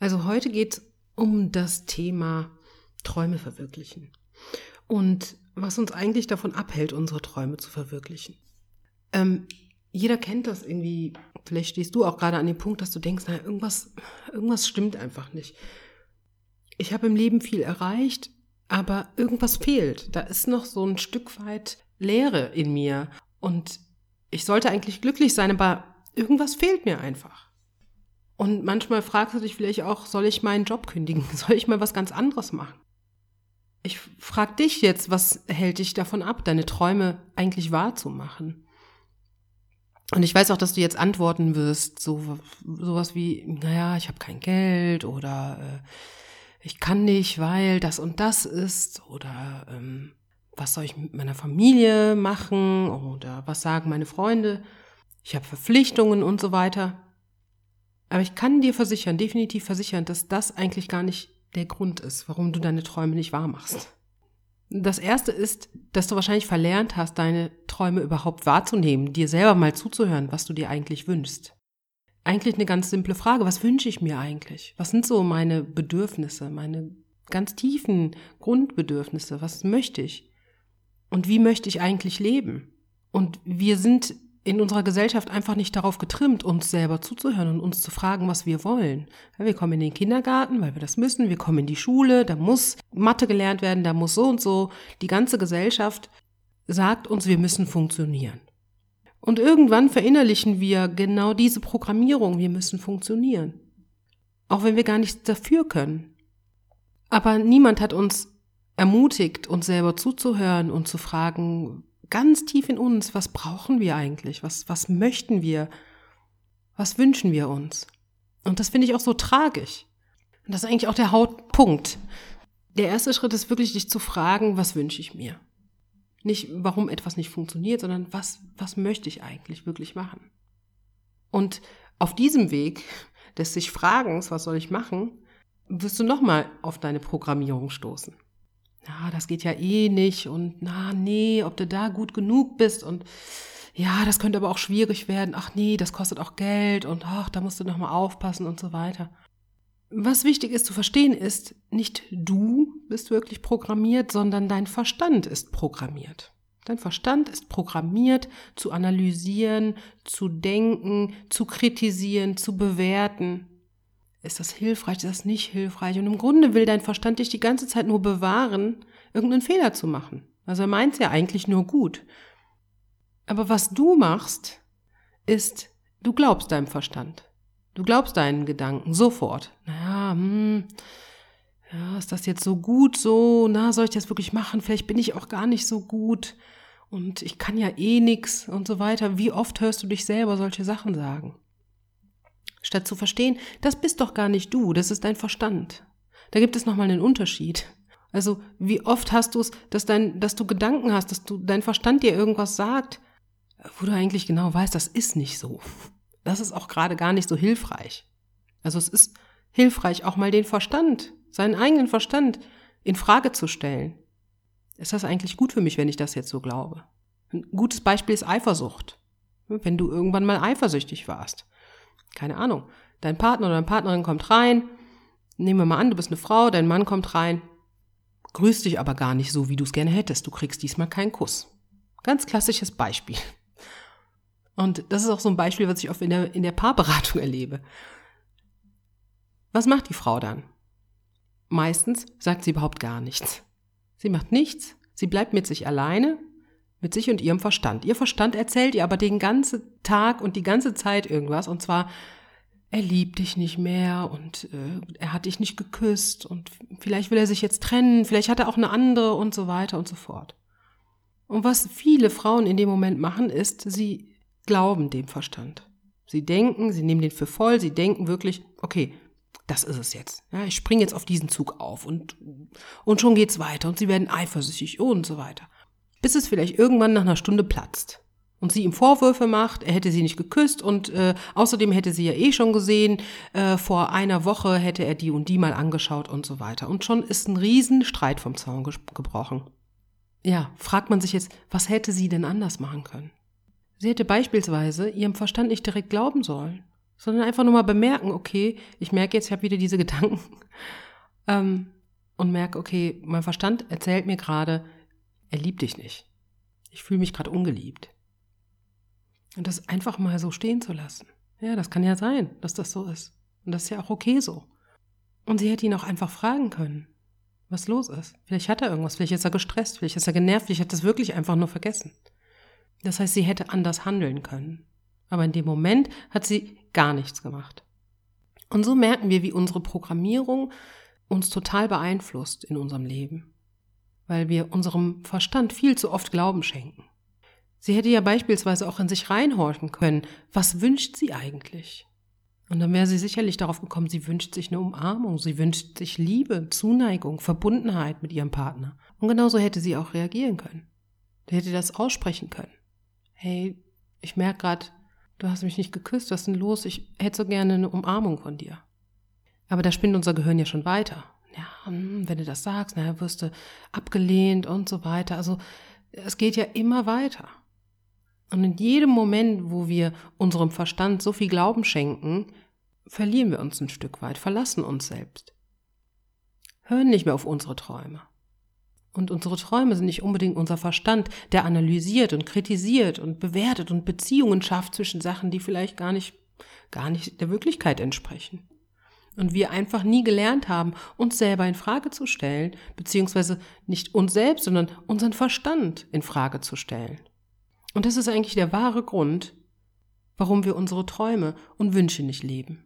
Also heute geht es um das Thema Träume verwirklichen und was uns eigentlich davon abhält, unsere Träume zu verwirklichen. Ähm, jeder kennt das irgendwie. Vielleicht stehst du auch gerade an dem Punkt, dass du denkst, naja, irgendwas, irgendwas stimmt einfach nicht. Ich habe im Leben viel erreicht, aber irgendwas fehlt. Da ist noch so ein Stück weit Leere in mir. Und ich sollte eigentlich glücklich sein, aber irgendwas fehlt mir einfach. Und manchmal fragst du dich vielleicht auch, soll ich meinen Job kündigen? Soll ich mal was ganz anderes machen? Ich frag dich jetzt, was hält dich davon ab, deine Träume eigentlich wahrzumachen? Und ich weiß auch, dass du jetzt antworten wirst, so sowas wie, naja, ich habe kein Geld oder äh, ich kann nicht, weil das und das ist oder ähm, was soll ich mit meiner Familie machen oder was sagen meine Freunde, ich habe Verpflichtungen und so weiter. Aber ich kann dir versichern, definitiv versichern, dass das eigentlich gar nicht der Grund ist, warum du deine Träume nicht wahr machst. Das erste ist, dass du wahrscheinlich verlernt hast, deine Träume überhaupt wahrzunehmen, dir selber mal zuzuhören, was du dir eigentlich wünschst. Eigentlich eine ganz simple Frage, was wünsche ich mir eigentlich? Was sind so meine Bedürfnisse, meine ganz tiefen Grundbedürfnisse? Was möchte ich? Und wie möchte ich eigentlich leben? Und wir sind in unserer Gesellschaft einfach nicht darauf getrimmt, uns selber zuzuhören und uns zu fragen, was wir wollen. wir kommen in den Kindergarten, weil wir das müssen, wir kommen in die Schule, da muss Mathe gelernt werden, da muss so und so. Die ganze Gesellschaft sagt uns, wir müssen funktionieren. Und irgendwann verinnerlichen wir genau diese Programmierung, wir müssen funktionieren. Auch wenn wir gar nichts dafür können. Aber niemand hat uns ermutigt, uns selber zuzuhören und zu fragen, ganz tief in uns, was brauchen wir eigentlich? Was, was möchten wir? Was wünschen wir uns? Und das finde ich auch so tragisch. Und das ist eigentlich auch der Hauptpunkt. Der erste Schritt ist wirklich, dich zu fragen, was wünsche ich mir? Nicht, warum etwas nicht funktioniert, sondern was, was möchte ich eigentlich wirklich machen? Und auf diesem Weg des sich Fragens, was soll ich machen, wirst du nochmal auf deine Programmierung stoßen ja, das geht ja eh nicht und na, nee, ob du da gut genug bist und ja, das könnte aber auch schwierig werden. Ach nee, das kostet auch Geld und ach, da musst du nochmal aufpassen und so weiter. Was wichtig ist zu verstehen ist, nicht du bist wirklich programmiert, sondern dein Verstand ist programmiert. Dein Verstand ist programmiert zu analysieren, zu denken, zu kritisieren, zu bewerten. Ist das hilfreich? Ist das nicht hilfreich? Und im Grunde will dein Verstand dich die ganze Zeit nur bewahren, irgendeinen Fehler zu machen. Also er meint ja eigentlich nur gut. Aber was du machst, ist, du glaubst deinem Verstand. Du glaubst deinen Gedanken sofort. Naja, hm, ja, ist das jetzt so gut so? Na, soll ich das wirklich machen? Vielleicht bin ich auch gar nicht so gut und ich kann ja eh nix und so weiter. Wie oft hörst du dich selber solche Sachen sagen? Statt zu verstehen, das bist doch gar nicht du, das ist dein Verstand. Da gibt es nochmal einen Unterschied. Also, wie oft hast du es, dass dass du Gedanken hast, dass du, dein Verstand dir irgendwas sagt, wo du eigentlich genau weißt, das ist nicht so. Das ist auch gerade gar nicht so hilfreich. Also, es ist hilfreich, auch mal den Verstand, seinen eigenen Verstand in Frage zu stellen. Ist das eigentlich gut für mich, wenn ich das jetzt so glaube? Ein gutes Beispiel ist Eifersucht. Wenn du irgendwann mal eifersüchtig warst keine Ahnung, dein Partner oder deine Partnerin kommt rein, nehmen wir mal an, du bist eine Frau, dein Mann kommt rein, grüßt dich aber gar nicht so, wie du es gerne hättest. Du kriegst diesmal keinen Kuss. Ganz klassisches Beispiel. Und das ist auch so ein Beispiel, was ich oft in der, in der Paarberatung erlebe. Was macht die Frau dann? Meistens sagt sie überhaupt gar nichts. Sie macht nichts, sie bleibt mit sich alleine mit sich und ihrem Verstand. Ihr Verstand erzählt ihr aber den ganzen Tag und die ganze Zeit irgendwas. Und zwar, er liebt dich nicht mehr und äh, er hat dich nicht geküsst und vielleicht will er sich jetzt trennen, vielleicht hat er auch eine andere und so weiter und so fort. Und was viele Frauen in dem Moment machen, ist, sie glauben dem Verstand. Sie denken, sie nehmen den für voll, sie denken wirklich, okay, das ist es jetzt. Ja, ich springe jetzt auf diesen Zug auf und, und schon geht's weiter und sie werden eifersüchtig und so weiter bis es vielleicht irgendwann nach einer Stunde platzt und sie ihm Vorwürfe macht, er hätte sie nicht geküsst und äh, außerdem hätte sie ja eh schon gesehen, äh, vor einer Woche hätte er die und die mal angeschaut und so weiter. Und schon ist ein Riesenstreit vom Zaun ge gebrochen. Ja, fragt man sich jetzt, was hätte sie denn anders machen können? Sie hätte beispielsweise ihrem Verstand nicht direkt glauben sollen, sondern einfach nur mal bemerken, okay, ich merke jetzt, ich habe wieder diese Gedanken ähm, und merke, okay, mein Verstand erzählt mir gerade, er liebt dich nicht. Ich fühle mich gerade ungeliebt. Und das einfach mal so stehen zu lassen. Ja, das kann ja sein, dass das so ist. Und das ist ja auch okay so. Und sie hätte ihn auch einfach fragen können, was los ist. Vielleicht hat er irgendwas, vielleicht ist er gestresst, vielleicht ist er genervt, vielleicht hat er es wirklich einfach nur vergessen. Das heißt, sie hätte anders handeln können. Aber in dem Moment hat sie gar nichts gemacht. Und so merken wir, wie unsere Programmierung uns total beeinflusst in unserem Leben, weil wir unserem Verstand viel zu oft Glauben schenken. Sie hätte ja beispielsweise auch in sich reinhorchen können. Was wünscht sie eigentlich? Und dann wäre sie sicherlich darauf gekommen, sie wünscht sich eine Umarmung, sie wünscht sich Liebe, Zuneigung, Verbundenheit mit ihrem Partner. Und genauso hätte sie auch reagieren können. Sie hätte das aussprechen können. Hey, ich merke gerade, du hast mich nicht geküsst, was ist denn los? Ich hätte so gerne eine Umarmung von dir. Aber da spinnt unser Gehirn ja schon weiter. Ja, hm, wenn du das sagst, naja, wirst du abgelehnt und so weiter. Also es geht ja immer weiter. Und in jedem Moment, wo wir unserem Verstand so viel Glauben schenken, verlieren wir uns ein Stück weit, verlassen uns selbst. Hören nicht mehr auf unsere Träume. Und unsere Träume sind nicht unbedingt unser Verstand, der analysiert und kritisiert und bewertet und Beziehungen schafft zwischen Sachen, die vielleicht gar nicht, gar nicht der Wirklichkeit entsprechen. Und wir einfach nie gelernt haben, uns selber in Frage zu stellen, beziehungsweise nicht uns selbst, sondern unseren Verstand in Frage zu stellen. Und das ist eigentlich der wahre Grund, warum wir unsere Träume und Wünsche nicht leben.